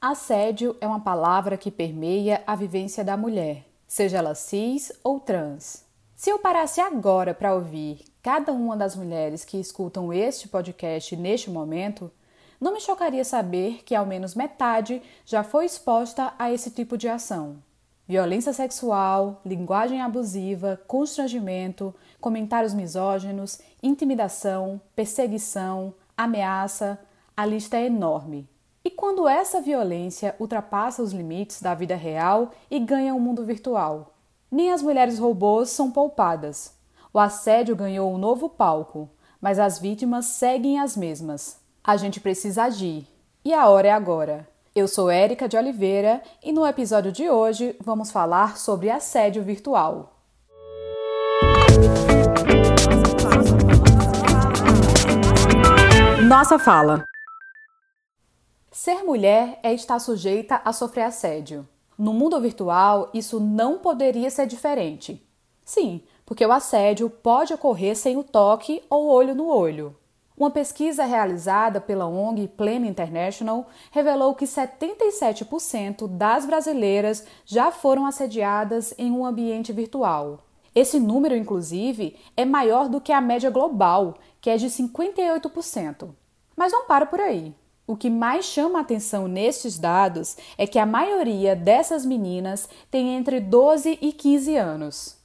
Assédio é uma palavra que permeia a vivência da mulher, seja ela cis ou trans. Se eu parasse agora para ouvir cada uma das mulheres que escutam este podcast neste momento, não me chocaria saber que ao menos metade já foi exposta a esse tipo de ação. Violência sexual, linguagem abusiva, constrangimento, comentários misóginos, intimidação, perseguição, ameaça, a lista é enorme. Quando essa violência ultrapassa os limites da vida real e ganha um mundo virtual? Nem as mulheres robôs são poupadas. O assédio ganhou um novo palco, mas as vítimas seguem as mesmas. A gente precisa agir. E a hora é agora. Eu sou Érica de Oliveira e no episódio de hoje vamos falar sobre assédio virtual. Nossa fala. Ser mulher é estar sujeita a sofrer assédio. No mundo virtual, isso não poderia ser diferente. Sim, porque o assédio pode ocorrer sem o toque ou olho no olho. Uma pesquisa realizada pela ONG Pleno International revelou que 77% das brasileiras já foram assediadas em um ambiente virtual. Esse número, inclusive, é maior do que a média global, que é de 58%. Mas não para por aí. O que mais chama a atenção nestes dados é que a maioria dessas meninas tem entre 12 e 15 anos.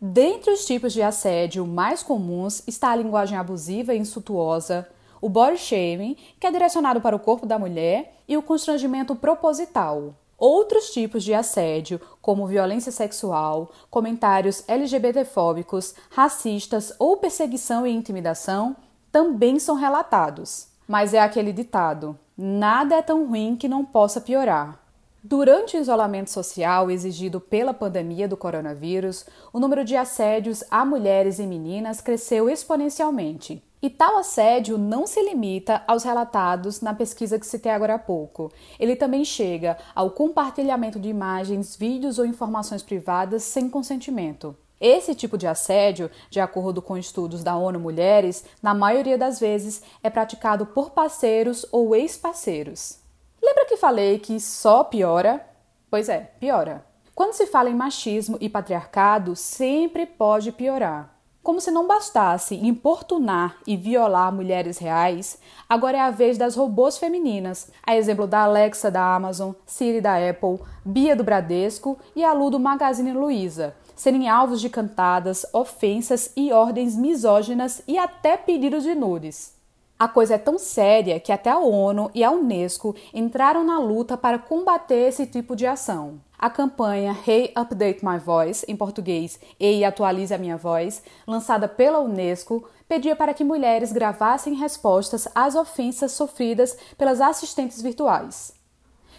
Dentre os tipos de assédio mais comuns está a linguagem abusiva e insultuosa, o body shaming, que é direcionado para o corpo da mulher, e o constrangimento proposital. Outros tipos de assédio, como violência sexual, comentários LGBTfóbicos, racistas ou perseguição e intimidação, também são relatados. Mas é aquele ditado: nada é tão ruim que não possa piorar. Durante o isolamento social exigido pela pandemia do coronavírus, o número de assédios a mulheres e meninas cresceu exponencialmente. E tal assédio não se limita aos relatados na pesquisa que citei agora há pouco. Ele também chega ao compartilhamento de imagens, vídeos ou informações privadas sem consentimento. Esse tipo de assédio, de acordo com estudos da ONU Mulheres, na maioria das vezes é praticado por parceiros ou ex-parceiros. Lembra que falei que só piora? Pois é, piora. Quando se fala em machismo e patriarcado, sempre pode piorar. Como se não bastasse importunar e violar mulheres reais, agora é a vez das robôs femininas, a exemplo da Alexa da Amazon, Siri da Apple, Bia do Bradesco e a Lu do Magazine Luiza, serem alvos de cantadas, ofensas e ordens misóginas e até pedidos de nudes. A coisa é tão séria que até a ONU e a Unesco entraram na luta para combater esse tipo de ação. A campanha Hey Update My Voice, em português Ei Atualize a Minha Voz, lançada pela Unesco, pedia para que mulheres gravassem respostas às ofensas sofridas pelas assistentes virtuais.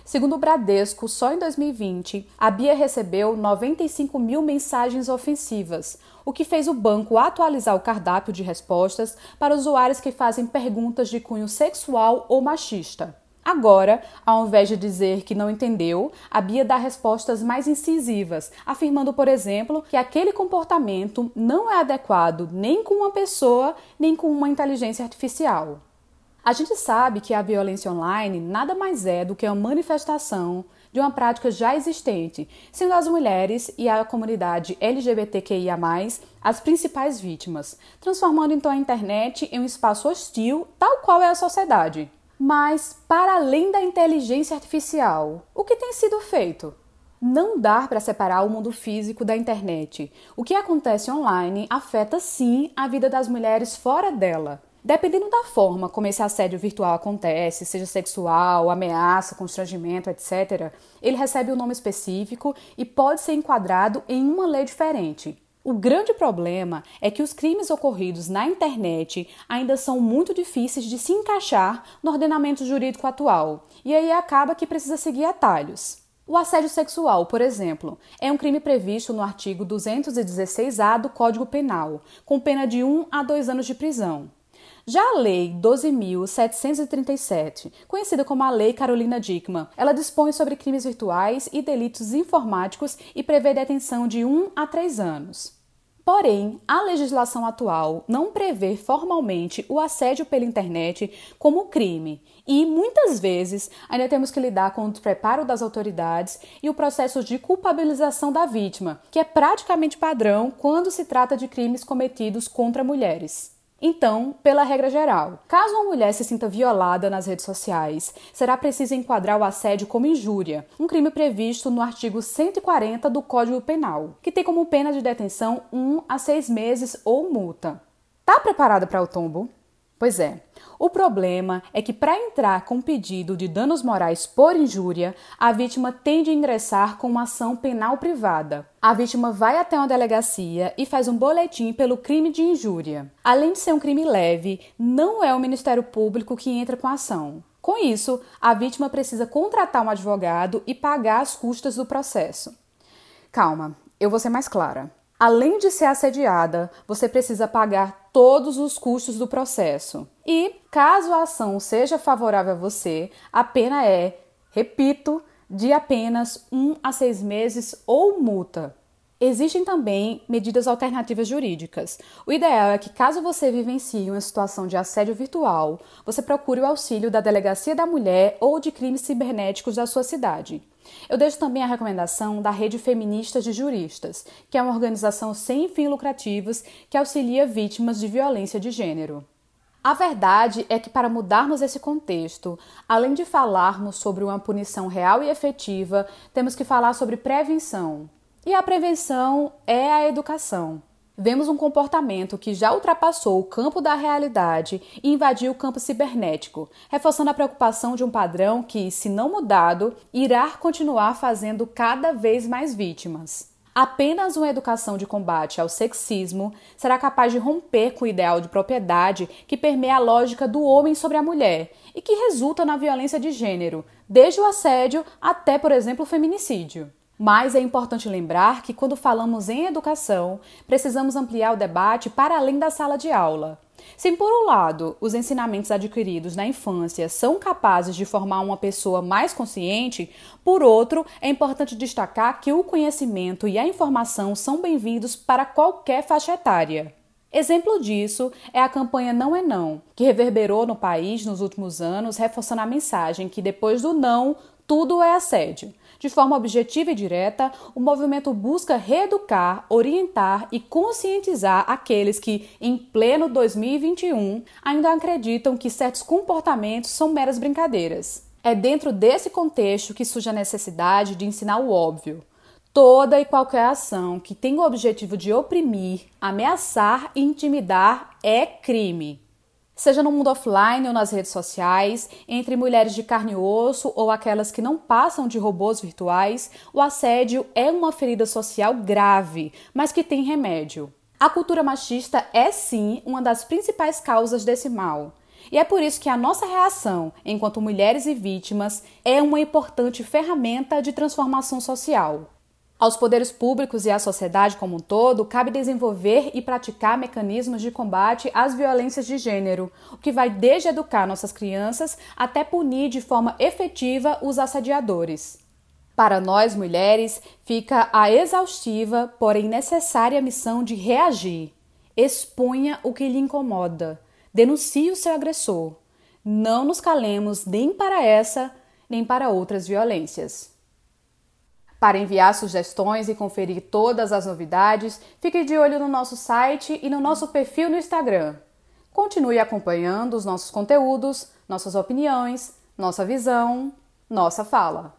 Segundo o Bradesco, só em 2020, a Bia recebeu 95 mil mensagens ofensivas, o que fez o banco atualizar o cardápio de respostas para usuários que fazem perguntas de cunho sexual ou machista. Agora, ao invés de dizer que não entendeu, a Bia dá respostas mais incisivas, afirmando, por exemplo, que aquele comportamento não é adequado nem com uma pessoa, nem com uma inteligência artificial. A gente sabe que a violência online nada mais é do que uma manifestação de uma prática já existente, sendo as mulheres e a comunidade LGBTQIA, as principais vítimas, transformando então a internet em um espaço hostil, tal qual é a sociedade. Mas, para além da inteligência artificial, o que tem sido feito? Não dá para separar o mundo físico da internet. O que acontece online afeta sim a vida das mulheres fora dela. Dependendo da forma como esse assédio virtual acontece, seja sexual, ameaça, constrangimento, etc., ele recebe um nome específico e pode ser enquadrado em uma lei diferente. O grande problema é que os crimes ocorridos na internet ainda são muito difíceis de se encaixar no ordenamento jurídico atual, e aí acaba que precisa seguir atalhos. O assédio sexual, por exemplo, é um crime previsto no artigo 216-A do Código Penal, com pena de 1 a 2 anos de prisão. Já a Lei 12.737, conhecida como a Lei Carolina Dickmann, ela dispõe sobre crimes virtuais e delitos informáticos e prevê detenção de 1 a 3 anos. Porém, a legislação atual não prevê formalmente o assédio pela internet como crime e muitas vezes ainda temos que lidar com o despreparo das autoridades e o processo de culpabilização da vítima, que é praticamente padrão quando se trata de crimes cometidos contra mulheres. Então, pela regra geral, caso uma mulher se sinta violada nas redes sociais, será preciso enquadrar o assédio como injúria, um crime previsto no artigo 140 do Código Penal, que tem como pena de detenção 1 a 6 meses ou multa. Tá preparada para o tombo? Pois é. O problema é que, para entrar com pedido de danos morais por injúria, a vítima tem de ingressar com uma ação penal privada. A vítima vai até uma delegacia e faz um boletim pelo crime de injúria. Além de ser um crime leve, não é o Ministério Público que entra com a ação. Com isso, a vítima precisa contratar um advogado e pagar as custas do processo. Calma, eu vou ser mais clara. Além de ser assediada, você precisa pagar todos os custos do processo. E, caso a ação seja favorável a você, a pena é, repito, de apenas um a seis meses ou multa. Existem também medidas alternativas jurídicas. O ideal é que, caso você vivencie uma situação de assédio virtual, você procure o auxílio da Delegacia da Mulher ou de Crimes Cibernéticos da sua cidade. Eu deixo também a recomendação da Rede Feministas de Juristas, que é uma organização sem fins lucrativos que auxilia vítimas de violência de gênero. A verdade é que, para mudarmos esse contexto, além de falarmos sobre uma punição real e efetiva, temos que falar sobre prevenção. E a prevenção é a educação. Vemos um comportamento que já ultrapassou o campo da realidade e invadiu o campo cibernético, reforçando a preocupação de um padrão que, se não mudado, irá continuar fazendo cada vez mais vítimas. Apenas uma educação de combate ao sexismo será capaz de romper com o ideal de propriedade que permeia a lógica do homem sobre a mulher e que resulta na violência de gênero, desde o assédio até, por exemplo, o feminicídio. Mas é importante lembrar que, quando falamos em educação, precisamos ampliar o debate para além da sala de aula. Se, por um lado, os ensinamentos adquiridos na infância são capazes de formar uma pessoa mais consciente, por outro, é importante destacar que o conhecimento e a informação são bem-vindos para qualquer faixa etária. Exemplo disso é a campanha Não é Não, que reverberou no país nos últimos anos, reforçando a mensagem que depois do não, tudo é assédio. De forma objetiva e direta, o movimento busca reeducar, orientar e conscientizar aqueles que, em pleno 2021, ainda acreditam que certos comportamentos são meras brincadeiras. É dentro desse contexto que surge a necessidade de ensinar o óbvio. Toda e qualquer ação que tenha o objetivo de oprimir, ameaçar e intimidar é crime seja no mundo offline ou nas redes sociais, entre mulheres de carne e osso ou aquelas que não passam de robôs virtuais, o assédio é uma ferida social grave, mas que tem remédio. A cultura machista é sim uma das principais causas desse mal. E é por isso que a nossa reação, enquanto mulheres e vítimas, é uma importante ferramenta de transformação social. Aos poderes públicos e à sociedade como um todo, cabe desenvolver e praticar mecanismos de combate às violências de gênero, o que vai desde educar nossas crianças até punir de forma efetiva os assediadores. Para nós mulheres, fica a exaustiva, porém necessária missão de reagir. Exponha o que lhe incomoda. Denuncie o seu agressor. Não nos calemos nem para essa, nem para outras violências. Para enviar sugestões e conferir todas as novidades, fique de olho no nosso site e no nosso perfil no Instagram. Continue acompanhando os nossos conteúdos, nossas opiniões, nossa visão, nossa fala.